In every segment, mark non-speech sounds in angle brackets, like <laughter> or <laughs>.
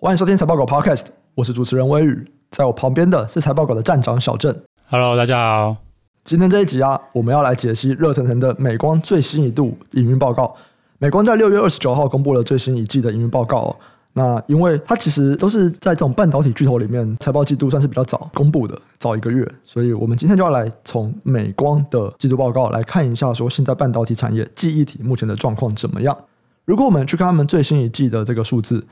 欢迎收听财报狗 Podcast，我是主持人威宇，在我旁边的是财报狗的站长小郑。Hello，大家好。今天这一集啊，我们要来解析热腾腾的美光最新一度营运报告。美光在六月二十九号公布了最新一季的营运报告。那因为它其实都是在这种半导体巨头里面，财报季度算是比较早公布的，早一个月，所以我们今天就要来从美光的季度报告来看一下，说现在半导体产业记忆体目前的状况怎么样。如果我们去看他们最新一季的这个数字，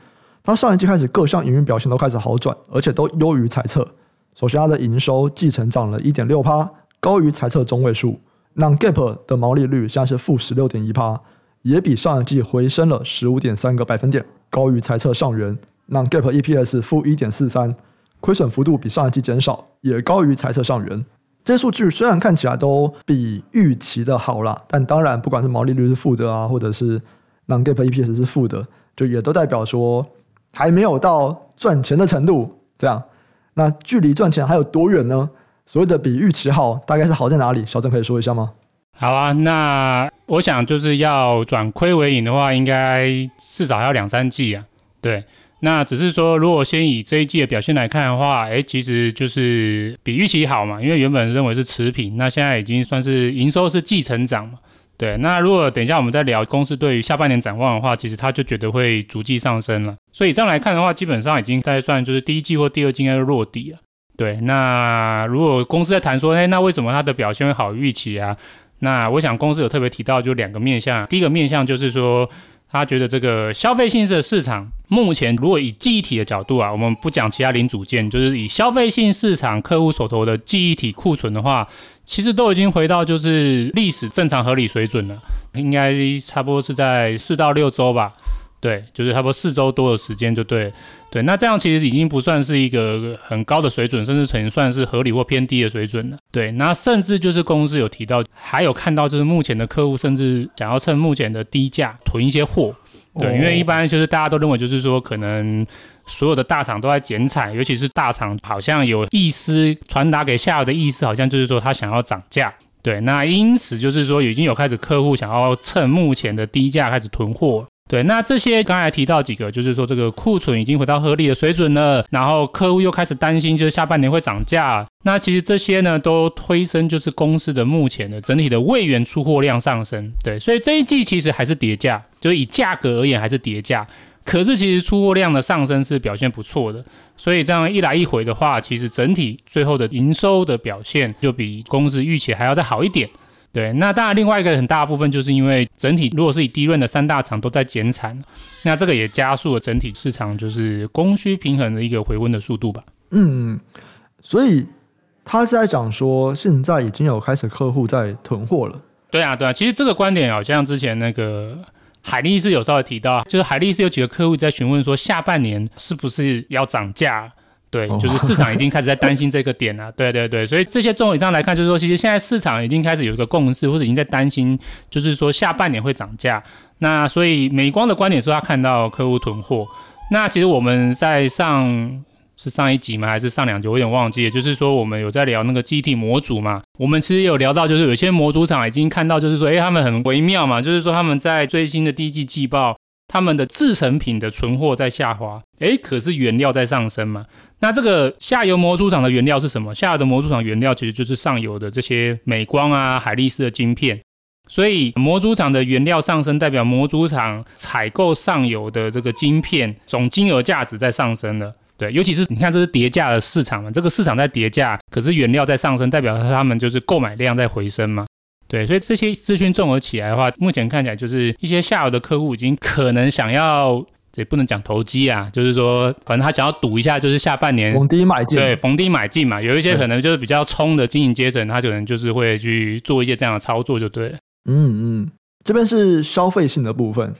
它上一季开始各项营运表现都开始好转，而且都优于财测。首先，它的营收季成长了一点六趴，高于财测中位数。Non-GAAP 的毛利率现在是负十六点一趴，也比上一季回升了十五点三个百分点。高于财测上缘，Non-GAAP EPS 负一点四三，亏损幅度比上一季减少，也高于财测上缘。这些数据虽然看起来都比预期的好啦，但当然不管是毛利率是负的啊，或者是让 Gap EPS 是负的，就也都代表说还没有到赚钱的程度。这样，那距离赚钱还有多远呢？所谓的比预期好，大概是好在哪里？小郑可以说一下吗？好啊，那我想就是要转亏为盈的话，应该至少要两三季啊。对，那只是说，如果先以这一季的表现来看的话，哎，其实就是比预期好嘛，因为原本认为是持平，那现在已经算是营收是季成长嘛。对，那如果等一下我们再聊公司对于下半年展望的话，其实他就觉得会逐季上升了。所以这样来看的话，基本上已经在算就是第一季或第二季应该落底了。对，那如果公司在谈说，哎，那为什么它的表现会好于预期啊？那我想公司有特别提到，就两个面向。第一个面向就是说，他觉得这个消费性的市场目前，如果以记忆体的角度啊，我们不讲其他零组件，就是以消费性市场客户手头的记忆体库存的话，其实都已经回到就是历史正常合理水准了，应该差不多是在四到六周吧。对，就是差不多四周多的时间就对。对，那这样其实已经不算是一个很高的水准，甚至曾算是合理或偏低的水准了。对，那甚至就是公司有提到，还有看到就是目前的客户甚至想要趁目前的低价囤一些货。对，因为一般就是大家都认为就是说，可能所有的大厂都在减产，尤其是大厂好像有意思传达给下游的意思，好像就是说他想要涨价。对，那因此就是说已经有开始客户想要趁目前的低价开始囤货。对，那这些刚才提到几个，就是说这个库存已经回到合理的水准了，然后客户又开始担心，就是下半年会涨价。那其实这些呢，都推升就是公司的目前的整体的位元出货量上升。对，所以这一季其实还是跌价，就以价格而言还是跌价。可是其实出货量的上升是表现不错的，所以这样一来一回的话，其实整体最后的营收的表现就比公司预期还要再好一点。对，那当然，另外一个很大部分就是因为整体如果是以低润的三大厂都在减产，那这个也加速了整体市场就是供需平衡的一个回温的速度吧。嗯，所以他是在讲说，现在已经有开始客户在囤货了。对啊，对啊，其实这个观点好像之前那个海力士有稍微提到，就是海力士有几个客户在询问说，下半年是不是要涨价？对，就是市场已经开始在担心这个点了，啊。<laughs> 对对对，所以这些综合以上来看，就是说，其实现在市场已经开始有一个共识，或者已经在担心，就是说下半年会涨价。那所以美光的观点是，他看到客户囤货。那其实我们在上是上一集吗？还是上两集？我有点忘记了。就是说，我们有在聊那个记忆体模组嘛？我们其实有聊到，就是有些模组厂已经看到，就是说，哎，他们很微妙嘛，就是说他们在最新的第一季季报。他们的制成品的存货在下滑，诶，可是原料在上升嘛？那这个下游模组厂的原料是什么？下游的模组厂原料其实就是上游的这些美光啊、海力士的晶片。所以模组厂的原料上升，代表模组厂采购上游的这个晶片总金额价值在上升了。对，尤其是你看，这是叠价的市场嘛，这个市场在叠价，可是原料在上升，代表他们就是购买量在回升嘛。对，所以这些资讯综合起来的话，目前看起来就是一些下游的客户已经可能想要，也不能讲投机啊，就是说，反正他想要赌一下，就是下半年逢低买进，对，逢低买进嘛。有一些可能就是比较冲的经营阶层，他可能就是会去做一些这样的操作，就对了。嗯嗯，这边是消费性的部分，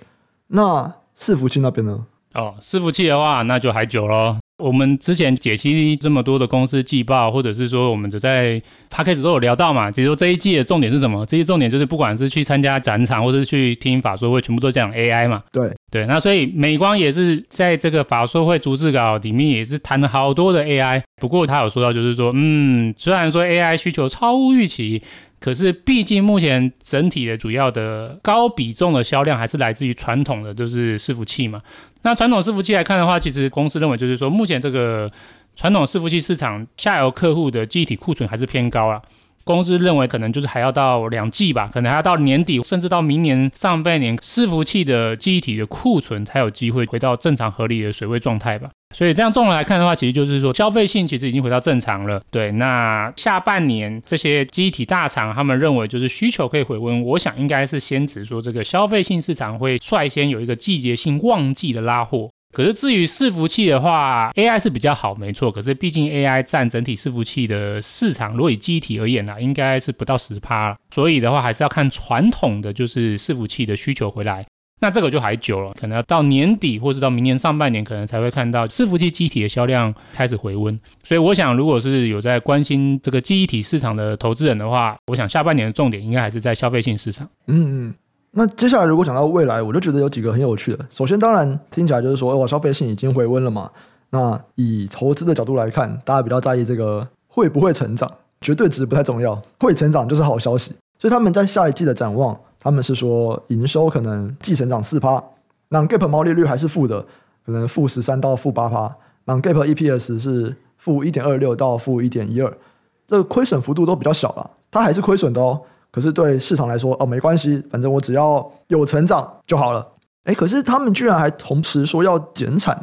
那伺服器那边呢？哦，伺服器的话，那就还久咯。我们之前解析这么多的公司季报，或者是说我们只在 podcast 都有聊到嘛。其实说这一季的重点是什么？这一重点就是不管是去参加展场，或者是去听法说会，全部都讲 AI 嘛。对对，那所以美光也是在这个法说会逐字稿里面也是谈了好多的 AI。不过他有说到，就是说，嗯，虽然说 AI 需求超乎预期，可是毕竟目前整体的主要的高比重的销量还是来自于传统的就是伺服器嘛。那传统伺服器来看的话，其实公司认为就是说，目前这个传统伺服器市场下游客户的记忆体库存还是偏高啊。公司认为可能就是还要到两季吧，可能还要到年底，甚至到明年上半年，伺服器的记忆体的库存才有机会回到正常合理的水位状态吧。所以这样综合来看的话，其实就是说消费性其实已经回到正常了。对，那下半年这些机体大厂他们认为就是需求可以回温，我想应该是先指说这个消费性市场会率先有一个季节性旺季的拉货。可是至于伺服器的话，AI 是比较好，没错。可是毕竟 AI 占整体伺服器的市场，如果以机体而言呢、啊，应该是不到十趴了。所以的话，还是要看传统的就是伺服器的需求回来。那这个就还久了，可能要到年底，或是到明年上半年，可能才会看到伺服器机体的销量开始回温。所以我想，如果是有在关心这个记忆体市场的投资人的话，我想下半年的重点应该还是在消费性市场。嗯嗯。那接下来如果讲到未来，我就觉得有几个很有趣的。首先，当然听起来就是说，哦，消费性已经回温了嘛。那以投资的角度来看，大家比较在意这个会不会成长，绝对值不太重要，会成长就是好消息。所以他们在下一季的展望，他们是说营收可能季成长四趴，那 Gap 毛利率还是负的，可能负十三到负八趴，那 Gap EPS 是负一点二六到负一点一二，这个亏损幅度都比较小了，它还是亏损的哦。可是对市场来说，哦，没关系，反正我只要有成长就好了。诶，可是他们居然还同时说要减产，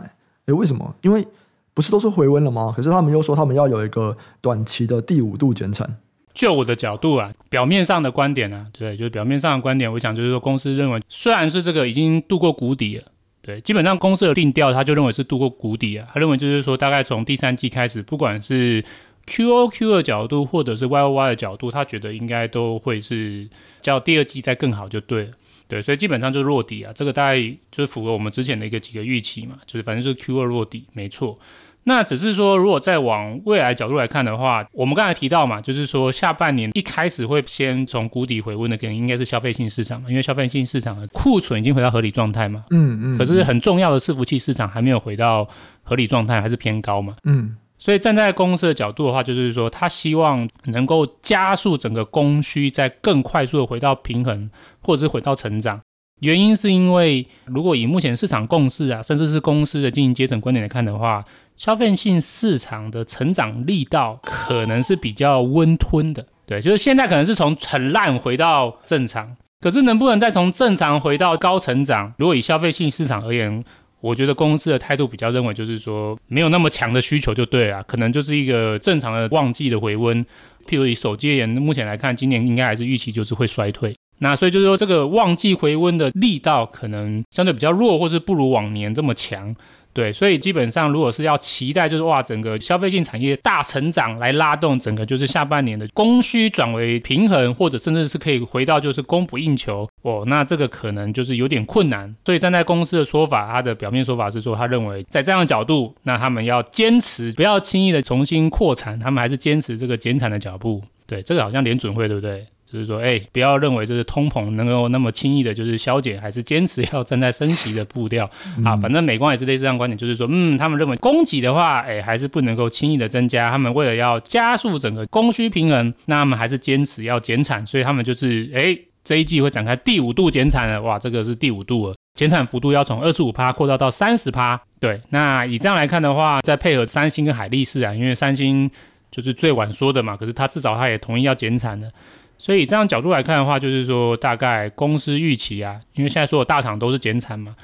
诶，为什么？因为不是都是回温了吗？可是他们又说他们要有一个短期的第五度减产。就我的角度啊，表面上的观点啊，对，就是表面上的观点，我想就是说，公司认为虽然是这个已经度过谷底了，对，基本上公司的定调，他就认为是度过谷底啊，他认为就是说，大概从第三季开始，不管是 QOQ 的角度，或者是 YOY 的角度，他觉得应该都会是叫第二季再更好就对了，对，所以基本上就是落底啊，这个大概就是符合我们之前的一个几个预期嘛，就是反正就是 Q 二落底，没错。那只是说，如果再往未来角度来看的话，我们刚才提到嘛，就是说下半年一开始会先从谷底回温的，可能应该是消费性市场嘛，因为消费性市场的库存已经回到合理状态嘛，嗯嗯，可是很重要的伺服器市场还没有回到合理状态，还是偏高嘛，嗯。所以站在公司的角度的话，就是说他希望能够加速整个供需再更快速的回到平衡，或者是回到成长。原因是因为如果以目前市场共识啊，甚至是公司的经营阶层观点来看的话，消费性市场的成长力道可能是比较温吞的。对，就是现在可能是从很烂回到正常，可是能不能再从正常回到高成长？如果以消费性市场而言，我觉得公司的态度比较认为，就是说没有那么强的需求就对了，可能就是一个正常的旺季的回温。譬如以手机而言，目前来看，今年应该还是预期就是会衰退。那所以就是说，这个旺季回温的力道可能相对比较弱，或是不如往年这么强。对，所以基本上，如果是要期待，就是哇，整个消费性产业大成长来拉动整个就是下半年的供需转为平衡，或者甚至是可以回到就是供不应求哦，那这个可能就是有点困难。所以站在公司的说法，他的表面说法是说，他认为在这样的角度，那他们要坚持不要轻易的重新扩产，他们还是坚持这个减产的脚步。对，这个好像联准会对不对？就是说，哎，不要认为就是通膨能够那么轻易的，就是消减，还是坚持要站在升息的步调啊。反正美光也是类似这样观点，就是说，嗯，他们认为供给的话，哎，还是不能够轻易的增加。他们为了要加速整个供需平衡，那他们还是坚持要减产。所以他们就是，哎，这一季会展开第五度减产了。哇，这个是第五度了，减产幅度要从二十五趴扩大到三十趴。对，那以这样来看的话，再配合三星跟海力士啊，因为三星就是最晚说的嘛，可是他至少他也同意要减产的。所以这样角度来看的话，就是说大概公司预期啊，因为现在所有大厂都是减产嘛，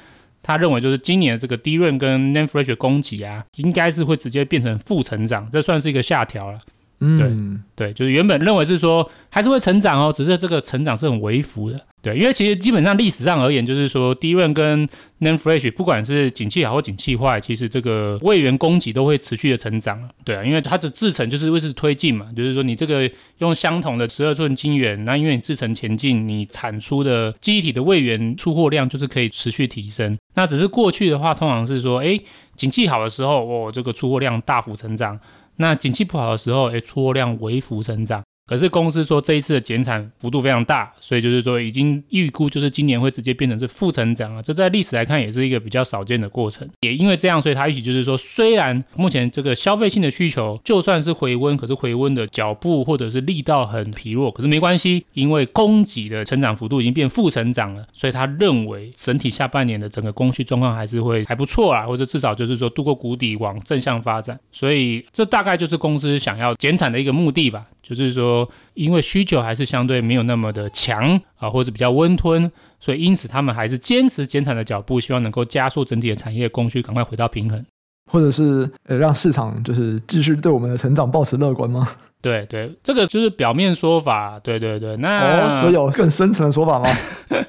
他认为就是今年的这个低润跟 NAND Flash 的供给啊，应该是会直接变成负成长，这算是一个下调了。嗯，对对，就是原本认为是说还是会成长哦，只是这个成长是很微幅的。对，因为其实基本上历史上而言，就是说 DRAM 跟 NAND Flash 不管是景气好或景气坏，其实这个位元供给都会持续的成长。对啊，因为它的制程就是会是推进嘛，就是说你这个用相同的十二寸晶圆，那因为你制程前进，你产出的记忆体的位元出货量就是可以持续提升。那只是过去的话，通常是说，哎，景气好的时候，哦，这个出货量大幅成长。那景气不好的时候，诶，出货量微幅成长。可是公司说这一次的减产幅度非常大，所以就是说已经预估就是今年会直接变成是负成长了。这在历史来看也是一个比较少见的过程。也因为这样，所以他预期就是说，虽然目前这个消费性的需求就算是回温，可是回温的脚步或者是力道很疲弱，可是没关系，因为供给的成长幅度已经变负成长了，所以他认为整体下半年的整个供需状况还是会还不错啊，或者至少就是说度过谷底往正向发展。所以这大概就是公司想要减产的一个目的吧。就是说，因为需求还是相对没有那么的强啊，或者比较温吞，所以因此他们还是坚持减产的脚步，希望能够加速整体的产业供需赶快回到平衡，或者是呃让市场就是继续对我们的成长保持乐观吗？对对，这个就是表面说法，对对对。那哦，所以有更深层的说法吗？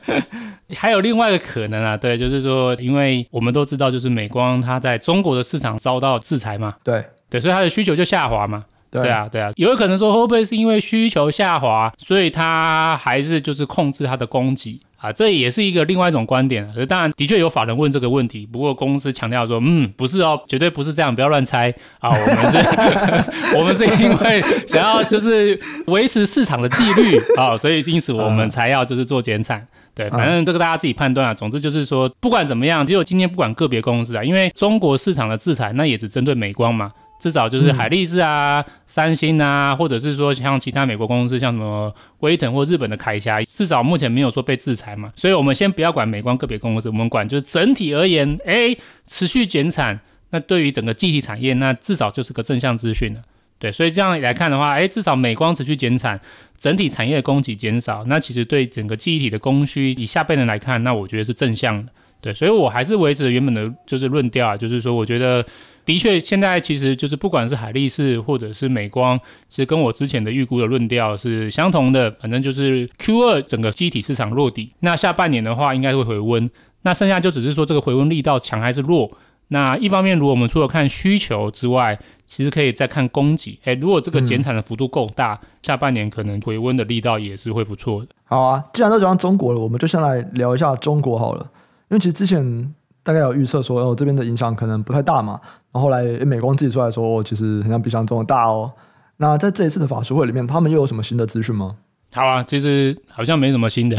<laughs> 还有另外一个可能啊，对，就是说，因为我们都知道，就是美光它在中国的市场遭到制裁嘛，对对，所以它的需求就下滑嘛。对，啊，对啊，有可能说会不会是因为需求下滑，所以它还是就是控制它的供给啊？这也是一个另外一种观点。当然，的确有法人问这个问题，不过公司强调说，嗯，不是哦，绝对不是这样，不要乱猜啊。我们是，<laughs> <laughs> 我们是因为想要就是维持市场的纪律啊，所以因此我们才要就是做减产。对，反正这个大家自己判断啊。总之就是说，不管怎么样，只有今天不管个别公司啊，因为中国市场的制裁，那也只针对美光嘛。至少就是海力士啊、嗯、三星啊，或者是说像其他美国公司，像什么威腾或日本的凯霞，至少目前没有说被制裁嘛。所以我们先不要管美光个别公司，我们管就是整体而言，哎，持续减产，那对于整个记忆体产业，那至少就是个正向资讯了。对，所以这样来看的话，哎，至少美光持续减产，整体产业的供给减少，那其实对整个记忆体的供需，以下半年来看，那我觉得是正向的。对，所以我还是维持原本的就是论调啊，就是说，我觉得的确现在其实就是不管是海力士或者是美光，其实跟我之前的预估的论调是相同的。反正就是 Q 二整个机体市场落底，那下半年的话应该会回温，那剩下就只是说这个回温力道强还是弱。那一方面，如果我们除了看需求之外，其实可以再看供给。哎，如果这个减产的幅度够大，嗯，下半年可能回温的力道也是会不错的。好啊，既然都讲到中国了，我们就先来聊一下中国好了。因为其实之前大概有预测说，哦，这边的影响可能不太大嘛。然后后来美光自己出来说，哦，其实很像比想中的大哦。那在这一次的法说会里面，他们又有什么新的资讯吗？好啊，其实好像没什么新的。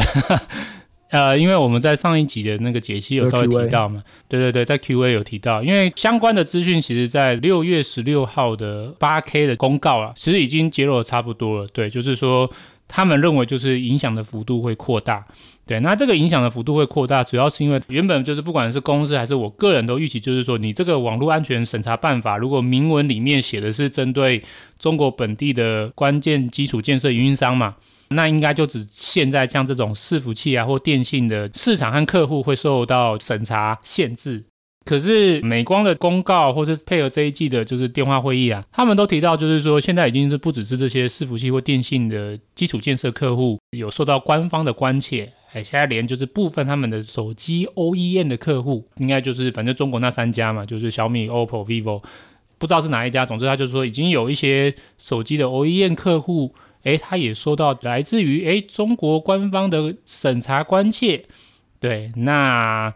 <laughs> 呃，因为我们在上一集的那个解析有稍微提到嘛，对对对，在 Q&A 有提到，因为相关的资讯其实在六月十六号的八 K 的公告啊，其实已经揭露的差不多了。对，就是说他们认为就是影响的幅度会扩大。对，那这个影响的幅度会扩大，主要是因为原本就是不管是公司还是我个人都预期，就是说你这个网络安全审查办法，如果明文里面写的是针对中国本地的关键基础建设运营商嘛，那应该就只现在像这种伺服器啊或电信的市场和客户会受到审查限制。可是美光的公告，或是配合这一季的就是电话会议啊，他们都提到，就是说现在已经是不只是这些伺服器或电信的基础建设客户有受到官方的关切，哎，现在连就是部分他们的手机 OEM 的客户，应该就是反正中国那三家嘛，就是小米、OPPO、VIVO，不知道是哪一家，总之他就说已经有一些手机的 OEM 客户，哎，他也收到来自于哎中国官方的审查关切，对，那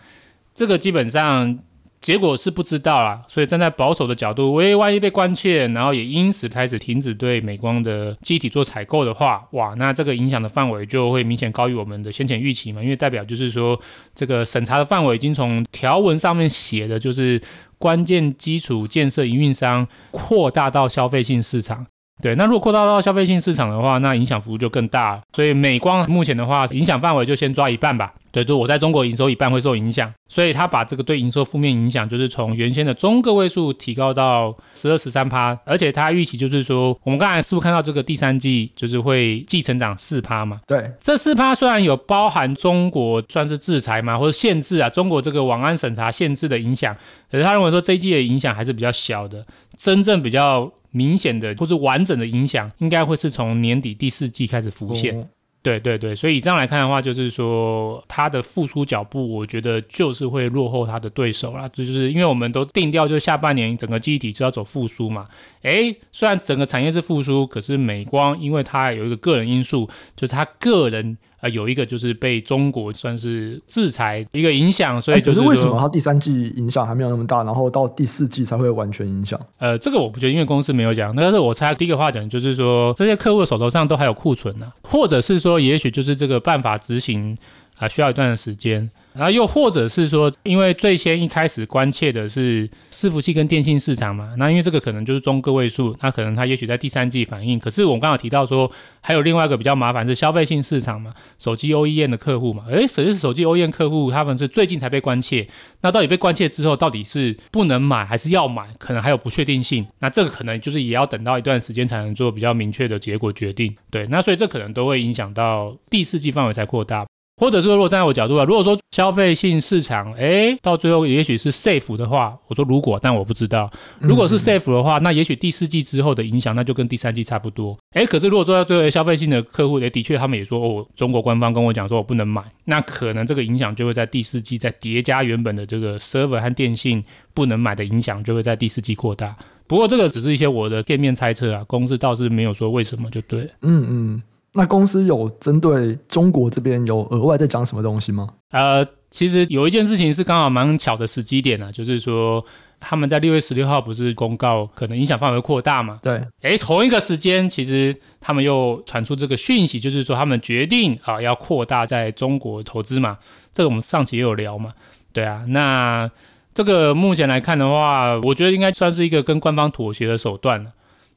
这个基本上。结果是不知道啦，所以站在保守的角度，喂，万一被关切，然后也因此开始停止对美光的机体做采购的话，哇，那这个影响的范围就会明显高于我们的先前预期嘛，因为代表就是说，这个审查的范围已经从条文上面写的就是关键基础建设营运商扩大到消费性市场。对，那如果扩大到消费性市场的话，那影响幅度就更大了。所以美光目前的话，影响范围就先抓一半吧。对，就我在中国营收一半会受影响，所以他把这个对营收负面影响，就是从原先的中个位数提高到十二十三趴，而且他预期就是说，我们刚才是不是看到这个第三季就是会季成长四趴嘛？对，这四趴虽然有包含中国算是制裁嘛，或者限制啊，中国这个网安审查限制的影响，可是他认为说这一季的影响还是比较小的，真正比较。明显的或是完整的影响，应该会是从年底第四季开始浮现。哦。对对对，所以以这样来看的话，就是说它的复苏脚步，我觉得就是会落后它的对手啦。这就是因为我们都定调，就下半年整个记忆体就要走复苏嘛。诶，虽然整个产业是复苏，可是美光因为它有一个个人因素，就是它个人。呃，有一个就是被中国算是制裁一个影响，所以就是、为什么它第三季影响还没有那么大，然后到第四季才会完全影响？呃，这个我不觉得，因为公司没有讲。但是我猜第一个话讲就是说，这些客户手头上都还有库存呢、啊，或者是说，也许就是这个办法执行啊、需要一段的时间。然后又或者是说，因为最先一开始关切的是伺服器跟电信市场嘛，那因为这个可能就是中个位数，那可能它也许在第三季反应。可是我们刚刚提到说，还有另外一个比较麻烦是消费性市场嘛，手机 OEM 的客户嘛，诶，实际是手机 OEM 客户，他们是最近才被关切。那到底被关切之后，到底是不能买还是要买，可能还有不确定性。那这个可能就是也要等到一段时间才能做比较明确的结果决定。对，那所以这可能都会影响到第四季范围才扩大。或者说，如果站在我角度啊，如果说消费性市场，诶，到最后也许是 safe 的话，我说如果，但我不知道。如果是 safe 的话，那也许第四季之后的影响，那就跟第三季差不多。诶，可是如果说到最后消费性的客户，也，的确他们也说，哦，中国官方跟我讲说我不能买，那可能这个影响就会在第四季再叠加原本的这个 server 和电信不能买的影响，就会在第四季扩大。不过这个只是一些我的片面猜测啊，公司倒是没有说为什么，就对。嗯嗯。那公司有针对中国这边有额外在讲什么东西吗？呃，其实有一件事情是刚好蛮巧的时机点啊，就是说他们在六月十六号不是公告可能影响范围扩大嘛？对，诶，同一个时间其实他们又传出这个讯息，就是说他们决定啊要扩大在中国投资嘛。这个我们上期也有聊嘛，对啊。那这个目前来看的话，我觉得应该算是一个跟官方妥协的手段了。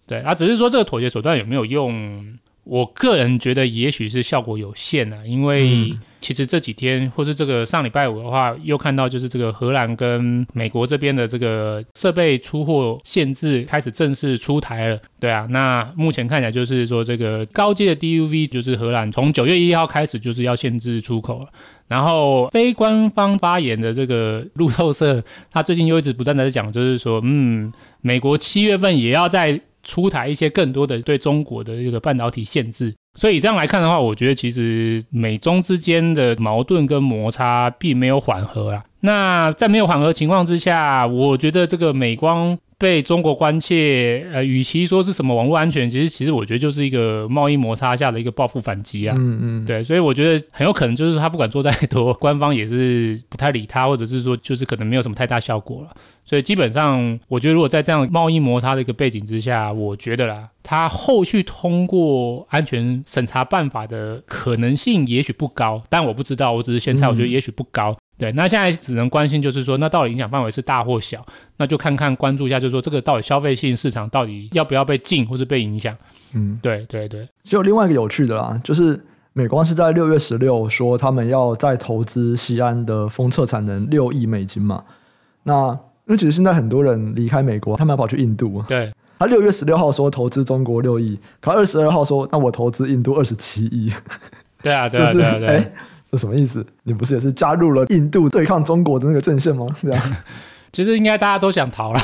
对啊，只是说这个妥协手段有没有用？我个人觉得也许是效果有限啊，因为其实这几天或是这个上礼拜五的话，又看到就是这个荷兰跟美国这边的这个设备出货限制开始正式出台了。对啊，那目前看起来就是说这个高阶的 DUV 就是荷兰从九月一号开始就是要限制出口了。然后非官方发言的这个路透社，他最近又一直不断的在讲，就是说，嗯，美国七月份也要在。出台一些更多的对中国的这个半导体限制，所以这样来看的话，我觉得其实美中之间的矛盾跟摩擦并没有缓和啊。那在没有缓和情况之下，我觉得这个美光。被中国关切，呃，与其说是什么网络安全，其实其实我觉得就是一个贸易摩擦下的一个报复反击啊。嗯嗯，对，所以我觉得很有可能就是他不管做再多，官方也是不太理他，或者是说就是可能没有什么太大效果了。所以基本上，我觉得如果在这样贸易摩擦的一个背景之下，我觉得啦，他后续通过安全审查办法的可能性也许不高，但我不知道，我只是先猜，我觉得也许不高。嗯对，那现在只能关心，就是说，那到底影响范围是大或小？那就看看关注一下，就是说，这个到底消费性市场到底要不要被禁或是被影响？嗯，对对对。就有另外一个有趣的啦，就是美光是在六月十六说他们要再投资西安的封测产能六亿美金嘛。那因为其实现在很多人离开美国，他们要跑去印度。对。他六月十六号说投资中国六亿，可二十二号说那我投资印度二十七亿。对啊，对啊，<laughs> 对啊，对啊。这什么意思？你不是也是加入了印度对抗中国的那个阵线吗？<laughs> 这样，其实应该大家都想逃了，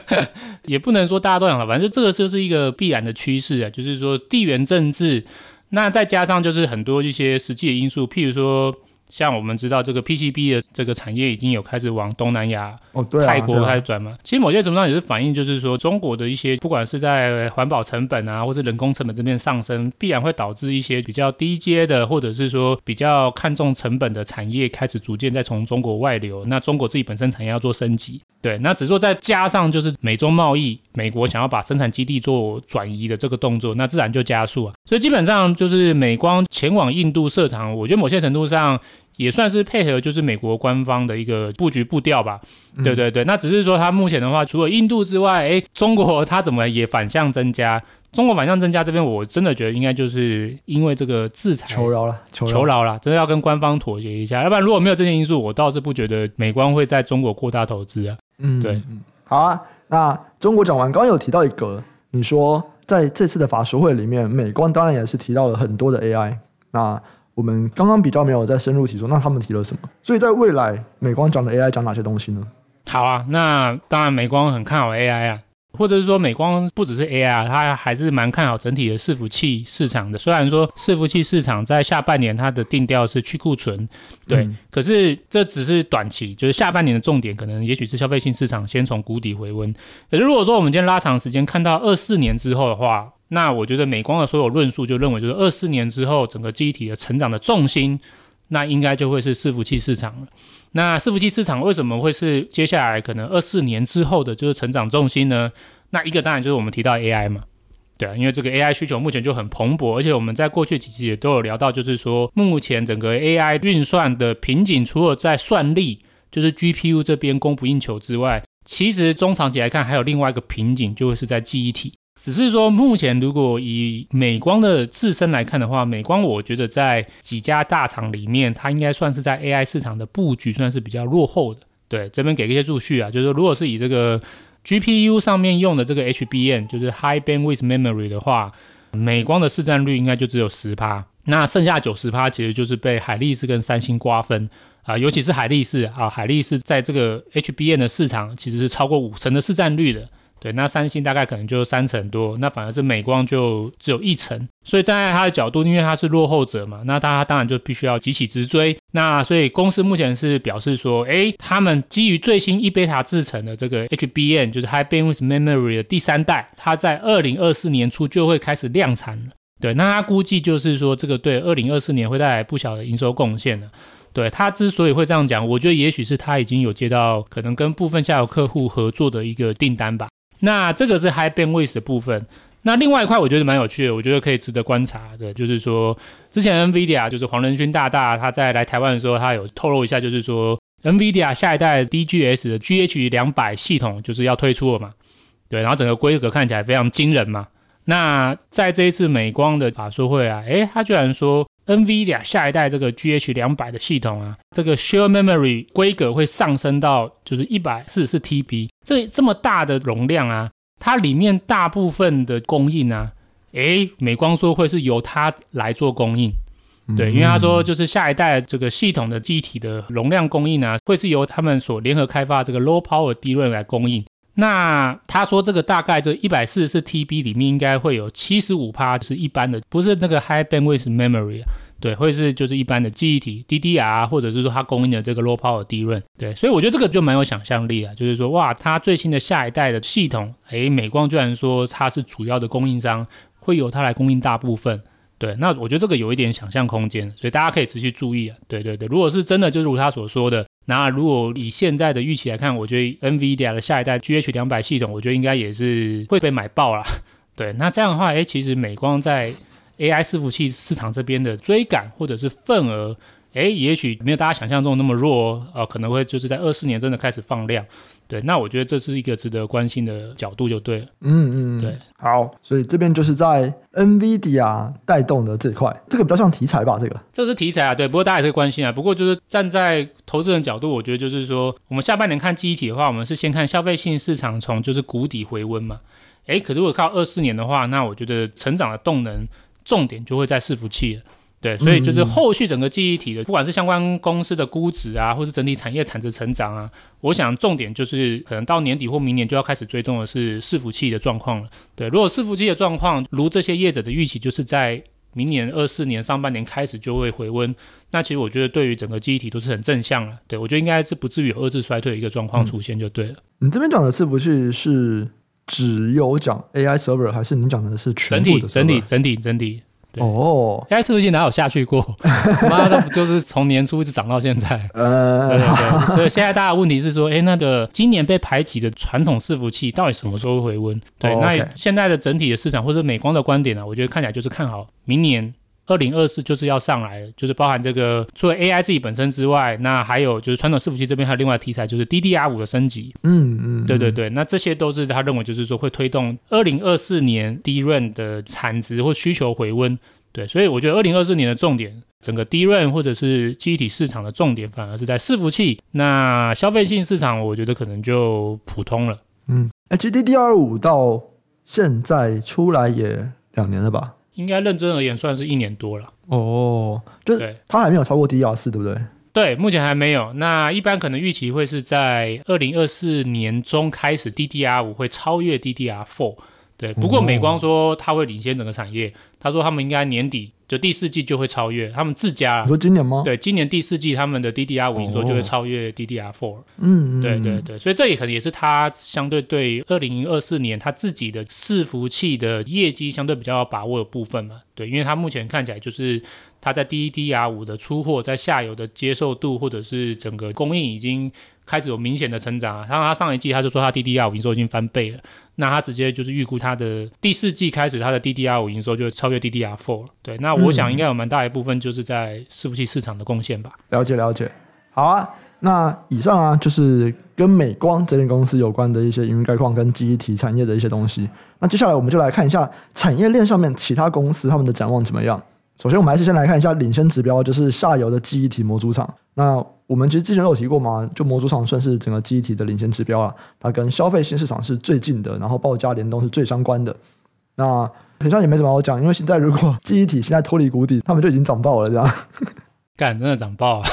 <laughs> 也不能说大家都想逃，反正这个就是一个必然的趋势啊，就是说地缘政治，那再加上就是很多一些实际的因素，譬如说。像我们知道这个 PCB 的这个产业已经有开始往东南亚、哦对啊、泰国开始转嘛，其实某些程度上也是反映，就是说中国的一些不管是在环保成本啊，或是人工成本这边上升，必然会导致一些比较低阶的，或者是说比较看重成本的产业开始逐渐在从中国外流。那中国自己本身产业要做升级，对，那只是说再加上就是美中贸易，美国想要把生产基地做转移的这个动作，那自然就加速啊。所以基本上就是美光前往印度设厂，我觉得某些程度上。也算是配合，就是美国官方的一个布局步调吧。嗯、对对对，那只是说它目前的话，除了印度之外，哎，中国它怎么也反向增加？中国反向增加这边，我真的觉得应该就是因为这个制裁求饶了，求饶了，真的要跟官方妥协一下。要不然如果没有这些因素，我倒是不觉得美光会在中国扩大投资啊。嗯，对，嗯，好啊。那中国讲完，刚刚有提到一个，你说在这次的法说会里面，美光当然也是提到了很多的 AI。那我们刚刚比较没有再深入提说，那他们提了什么？所以在未来，美光讲的 AI 讲哪些东西呢？好啊，那当然美光很看好 AI 啊。或者是说，美光不只是 AI，它还是蛮看好整体的伺服器市场的。虽然说伺服器市场在下半年它的定调是去库存，对，嗯、可是这只是短期，就是下半年的重点可能也许是消费性市场先从谷底回温。可是如果说我们今天拉长时间看到二四年之后的话，那我觉得美光的所有论述就认为，就是二四年之后，整个记忆体的成长的重心，那应该就会是伺服器市场了。那伺服器市场为什么会是接下来可能二四年之后的就是成长重心呢？那一个当然就是我们提到 AI 嘛，对啊，因为这个 AI 需求目前就很蓬勃，而且我们在过去几期也都有聊到，就是说目前整个 AI 运算的瓶颈，除了在算力，就是 GPU 这边供不应求之外，其实中长期来看还有另外一个瓶颈，就会是在记忆体。只是说，目前如果以美光的自身来看的话，美光我觉得在几家大厂里面，它应该算是在 AI 市场的布局算是比较落后的。对，这边给一些注序啊，就是说，如果是以这个 GPU 上面用的这个 HBM，就是 High Bandwidth Memory 的话，美光的市占率应该就只有十趴，那剩下九十趴其实就是被海力士跟三星瓜分啊，尤其是海力士啊，海力士在这个 HBM 的市场其实是超过五成的市占率的。对，那三星大概可能就三成多，那反而是美光就只有一成，所以站在它的角度，因为它是落后者嘛，那它当然就必须要急起直追。那所以公司目前是表示说，诶，他们基于最新 eBeta 制程的这个 HBM，就是 High Bandwidth Memory 的第三代，它在二零二四年初就会开始量产了。对，那他估计就是说，这个对二零二四年会带来不小的营收贡献了。对，他之所以会这样讲，我觉得也许是他已经有接到可能跟部分下游客户合作的一个订单吧。那这个是 High Bandwidth 的部分。那另外一块我觉得蛮有趣的，我觉得可以值得观察的，就是说之前 NVIDIA 就是黄仁勋大大他在来台湾的时候，他有透露一下，就是说 NVIDIA 下一代 DGS 的 GH 两百系统就是要推出了嘛。对，然后整个规格看起来非常惊人嘛。那在这一次美光的法说会啊，诶，他居然说 NVIDIA 下一代这个 GH 两百的系统啊，这个 Share Memory 规格会上升到就是一百四十四 TB，这这么大的容量啊，它里面大部分的供应啊，诶，美光说会是由它来做供应，对，因为他说就是下一代这个系统的机体的容量供应啊，会是由他们所联合开发这个 Low Power DRAM 来供应。那他说这个大概这一百四十四 TB 里面应该会有七十五趴是一般的，不是那个 High Bandwidth Memory 啊，对，会是就是一般的记忆体 DDR 或者是说它供应的这个 Low Power DRAM，对，所以我觉得这个就蛮有想象力啊，就是说哇，它最新的下一代的系统，诶，美光居然说它是主要的供应商，会由它来供应大部分。对，那我觉得这个有一点想象空间，所以大家可以持续注意啊。对对对，如果是真的，就如他所说的，那如果以现在的预期来看，我觉得 NVIDIA 的下一代 GH 两百系统，我觉得应该也是会被买爆了。<laughs> 对，那这样的话，诶，其实美光在 AI 伺服器市场这边的追赶或者是份额。哎，也许没有大家想象中那么弱，呃，可能会就是在二四年真的开始放量，对，那我觉得这是一个值得关心的角度就对了，嗯嗯，对，好，所以这边就是在 NVIDIA 带动的这块，这个比较像题材吧，这个，这是题材啊，对，不过大家也可以关心啊，不过就是站在投资人角度，我觉得就是说，我们下半年看记忆体的话，我们是先看消费性市场从就是谷底回温嘛，哎，可是如果靠二四年的话，那我觉得成长的动能重点就会在伺服器了。对，所以就是后续整个记忆体的，不管是相关公司的估值啊，或是整体产业产值成长啊，我想重点就是可能到年底或明年就要开始追踪的是伺服器的状况了。对，如果伺服器的状况如这些业者的预期，就是在明年二四年上半年开始就会回温，那其实我觉得对于整个记忆体都是很正向了。对，我觉得应该是不至于有二次衰退的一个状况出现就对了。嗯、你这边讲的伺服器是只有讲 AI server，还是你讲的是全部的整体？整体，整体，整体。对哦，AI 伺服器哪有下去过？<laughs> 妈的，就是从年初一直涨到现在。呃，对对对。所以现在大家的问题是说，哎、欸，那个今年被排挤的传统伺服器到底什么时候会回温？对，那现在的整体的市场或者美光的观点呢、啊？我觉得看起来就是看好明年。二零二四就是要上来了，就是包含这个除了 AI 自己本身之外，那还有就是传统伺服器这边还有另外题材，就是 DDR 五的升级。嗯嗯，对对对，那这些都是他认为就是说会推动二零二四年 DRAM 的产值或需求回温。对，所以我觉得二零二四年的重点，整个 DRAM 或者是记忆体市场的重点反而是在伺服器。那消费性市场，我觉得可能就普通了。嗯，哎，其实 DDR 五到现在出来也两年了吧？应该认真而言，算是一年多了哦。就是它还没有超过 DDR 四，对不对？对，目前还没有。那一般可能预期会是在二零二四年中开始，DDR 五会超越 DDR four。对，不过美光说它会领先整个产业，他说他们应该年底。就第四季就会超越他们自家。你说今年吗？对，今年第四季他们的 DDR 五营收就会超越 DDR4。嗯，对对对，所以这也可能也是他相对对二零二四年他自己的伺服器的业绩相对比较有把握的部分嘛。对，因为他目前看起来就是他在 DDR 五的出货在下游的接受度或者是整个供应已经开始有明显的成长啊。像他上一季他就说他 DDR 五营收已经翻倍了。那他直接就是预估他的第四季开始，他的 DDR 五营收就会超越 DDR4 了。对，那我想应该有蛮大一部分就是在伺服器市场的贡献吧。了解了解。好啊，那以上啊就是跟美光这间公司有关的一些营运概况跟记忆体产业的一些东西。那接下来我们就来看一下产业链上面其他公司他们的展望怎么样。首先，我们还是先来看一下领先指标，就是下游的记忆体模组厂。那我们其实之前都有提过嘛，就模组厂算是整个记忆体的领先指标啊，它跟消费新市场是最近的，然后报价联动是最相关的。那好像也没什么好讲，因为现在如果记忆体现在脱离谷底，他们就已经涨爆了，这样。干，<laughs> 真的涨爆了！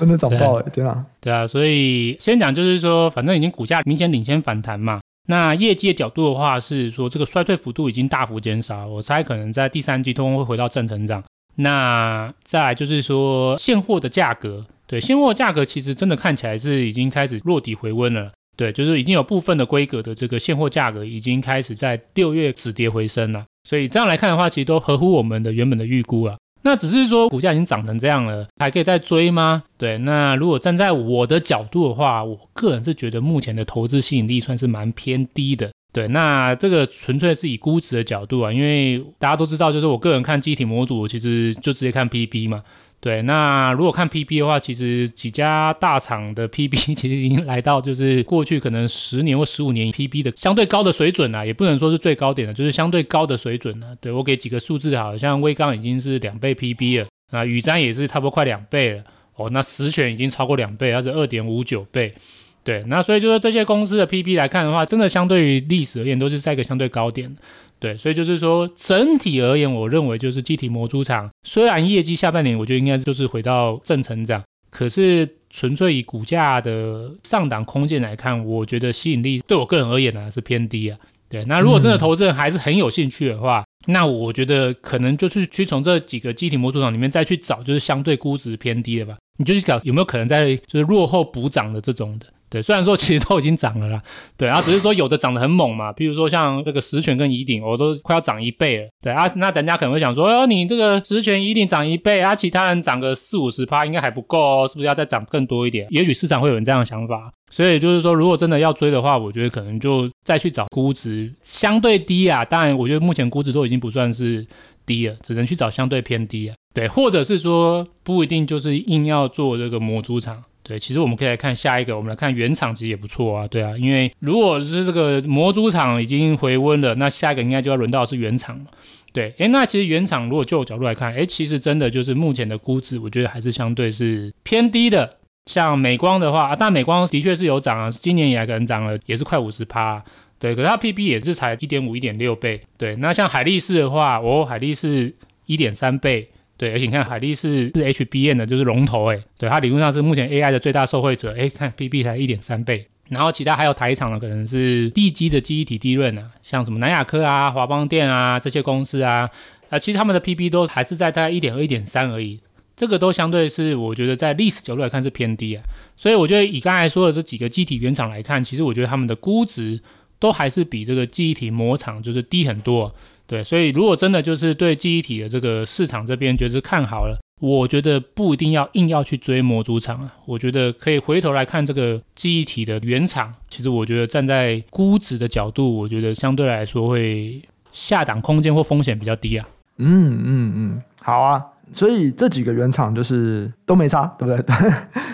真的涨爆哎，对啊，对啊，所以先讲就是说，反正已经股价明显领先反弹嘛。那业绩的角度的话，是说这个衰退幅度已经大幅减少，我猜可能在第三季通通会回到正成长。那再就是说现货的价格。对，现货价格其实真的看起来是已经开始落底回温了。对，就是已经有部分的规格的这个现货价格已经开始在六月止跌回升了。所以这样来看的话，其实都合乎我们的原本的预估了。那只是说股价已经涨成这样了，还可以再追吗？对，那如果站在我的角度的话，我个人是觉得目前的投资吸引力算是蛮偏低的。对，那这个纯粹是以估值的角度啊，因为大家都知道，就是我个人看机体模组，其实就直接看 PB 嘛。对，那如果看 PB 的话，其实几家大厂的 PB 其实已经来到就是过去可能十年或十五年 PB 的相对高的水准了，也不能说是最高点的，就是相对高的水准了。对，我给几个数字，好像威刚已经是两倍 PB 了，那宇瞻也是差不多快两倍了，哦，那十全已经超过两倍，它是二点五九倍。对，那所以就是这些公司的 PB 来看的话，真的相对于历史而言，都是在一个相对高点。对，所以就是说，整体而言，我认为就是机体模组厂，虽然业绩下半年我觉得应该就是回到正成长，可是纯粹以股价的上档空间来看，我觉得吸引力对我个人而言呢、啊、是偏低啊。对，那如果真的投资人还是很有兴趣的话，嗯、那我觉得可能就是去从这几个机体模组厂里面再去找，就是相对估值偏低的吧。你就去找有没有可能在就是落后补涨的这种的。对，虽然说其实都已经涨了啦，对啊，只是说有的涨得很猛嘛，比如说像这个十全跟宜鼎，我都快要涨一倍了，对啊，那人家可能会想说，哦，你这个十銓、宜鼎涨一倍啊，其他人涨个四五十趴应该还不够哦，是不是要再涨更多一点？也许市场会有人这样的想法，所以就是说，如果真的要追的话，我觉得可能就再去找估值相对低啊，当然，我觉得目前估值都已经不算是低了，只能去找相对偏低啊，对，或者是说不一定就是硬要做这个模组厂。对，其实我们可以来看下一个，我们来看原厂，其实也不错啊。对啊，因为如果是这个模组厂已经回温了，那下一个应该就要轮到是原厂了。对，诶，那其实原厂如果就我角度来看，诶，其实真的就是目前的估值，我觉得还是相对是偏低的。像美光的话，啊，但美光的确是有涨啊，今年以来可能涨了也是快五十趴。对，可是它 PB 也是才一点五、一点六倍。对，那像海力士的话，哦，海力士一点三倍。对，而且你看海力士是 HBM 的，就是龙头哎，对，它理论上是目前 AI 的最大受惠者，哎，看 PB 才一点三倍，然后其他还有台厂的可能是地基的记忆体低润啊，像什么南亚科啊、华邦电啊这些公司啊，啊，其实他们的 PB 都还是在大概一点二、一点三而已，这个都相对是我觉得在历史角度来看是偏低啊，所以我觉得以刚才说的这几个记忆体原厂来看，其实我觉得他们的估值都还是比这个记忆体模厂就是低很多。对，所以如果真的就是对记忆体的这个市场这边觉得是看好了，我觉得不一定要硬要去追模组厂啊，我觉得可以回头来看这个记忆体的原厂。其实我觉得站在估值的角度，我觉得相对来说会下档空间或风险比较低啊。嗯嗯嗯，好啊。所以这几个原厂就是都没差，对不对？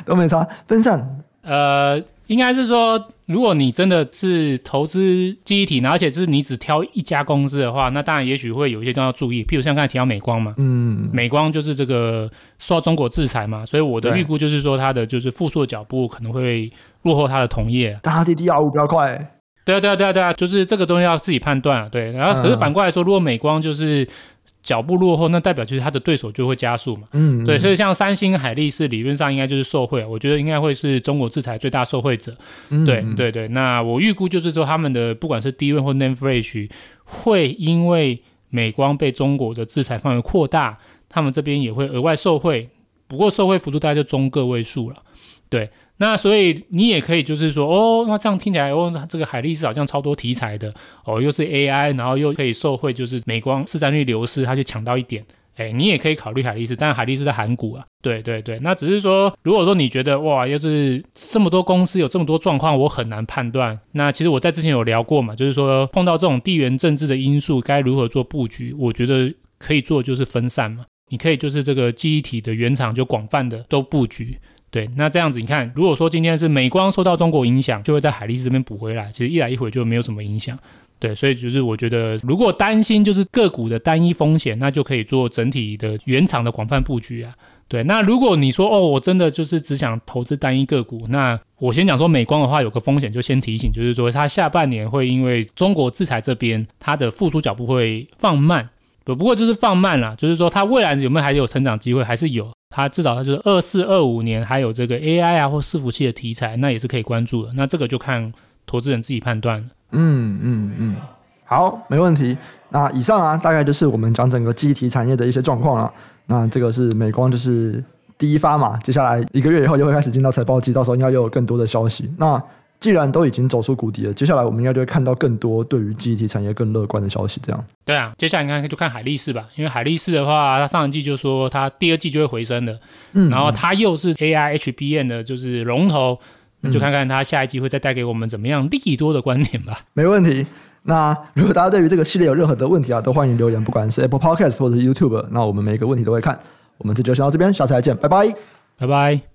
都没差，分散。呃，应该是说，如果你真的是投资记忆体，而且是你只挑一家公司的话，那当然也许会有一些都要注意。譬如像刚才提到美光嘛，嗯，美光就是这个受到中国制裁嘛，所以我的预估就是说，它的就是复苏的脚步可能会落后它的同业。但它 DDR5 比较快。对啊，对啊，对啊，对啊，就是这个东西要自己判断啊。对，然后可是反过来说，如果美光就是脚步落后，那代表就是他的对手就会加速嘛。嗯，对，所以像三星、海力士理论上应该就是受惠，我觉得应该会是中国制裁最大受惠者。嗯、对对对，那我预估就是说他们的不管是 DRAM 或 NAND Flash 会因为美光被中国的制裁范围扩大，他们这边也会额外受惠，不过受惠幅度大概就中个位数了。对。那所以你也可以就是说，哦，那这样听起来，哦，这个海力士好像超多题材的，哦，又是 AI，然后又可以受惠，就是美光市占率流失，它就抢到一点，哎，你也可以考虑海力士，但海力士在韩股啊，对对对，那只是说，如果说你觉得哇，要是这么多公司有这么多状况，我很难判断。那其实我在之前有聊过嘛，就是说碰到这种地缘政治的因素，该如何做布局？我觉得可以做就是分散嘛，你可以就是这个记忆体的原厂就广泛的都布局。对，那这样子你看，如果说今天是美光受到中国影响，就会在海力士这边补回来，其实一来一回就没有什么影响。对，所以就是我觉得，如果担心就是个股的单一风险，那就可以做整体的原厂的广泛布局啊。对，那如果你说哦，我真的就是只想投资单一个股，那我先讲说美光的话，有个风险就先提醒，就是说它下半年会因为中国制裁这边，它的复苏脚步会放慢。不不过就是放慢了，就是说它未来有没有还有成长机会，还是有。它至少它就是二四二五年还有这个 AI 啊或伺服器的题材，那也是可以关注的。那这个就看投资人自己判断。嗯嗯嗯，好，没问题。那以上啊，大概就是我们讲整个机体产业的一些状况了。那这个是美光，就是第一发嘛。接下来一个月以后就会开始进到财报季，到时候应该又有更多的消息。那既然都已经走出谷底了，接下来我们应该就会看到更多对于记忆体产业更乐观的消息。这样，对啊，接下来应该就看海力士吧，因为海力士的话，它上一季就说它第二季就会回升的，嗯，然后它又是 AI HBN 的，就是龙头，嗯，就看看它下一季会再带给我们怎么样利多的观点吧。<laughs> 没问题。那如果大家对于这个系列有任何的问题啊，都欢迎留言，不管是 Apple Podcast 或者是 YouTube，那我们每一个问题都会看。我们这就先到这边，下次再见，拜拜，拜拜。